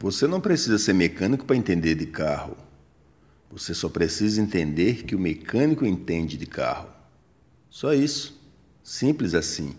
Você não precisa ser mecânico para entender de carro. Você só precisa entender que o mecânico entende de carro. Só isso. Simples assim.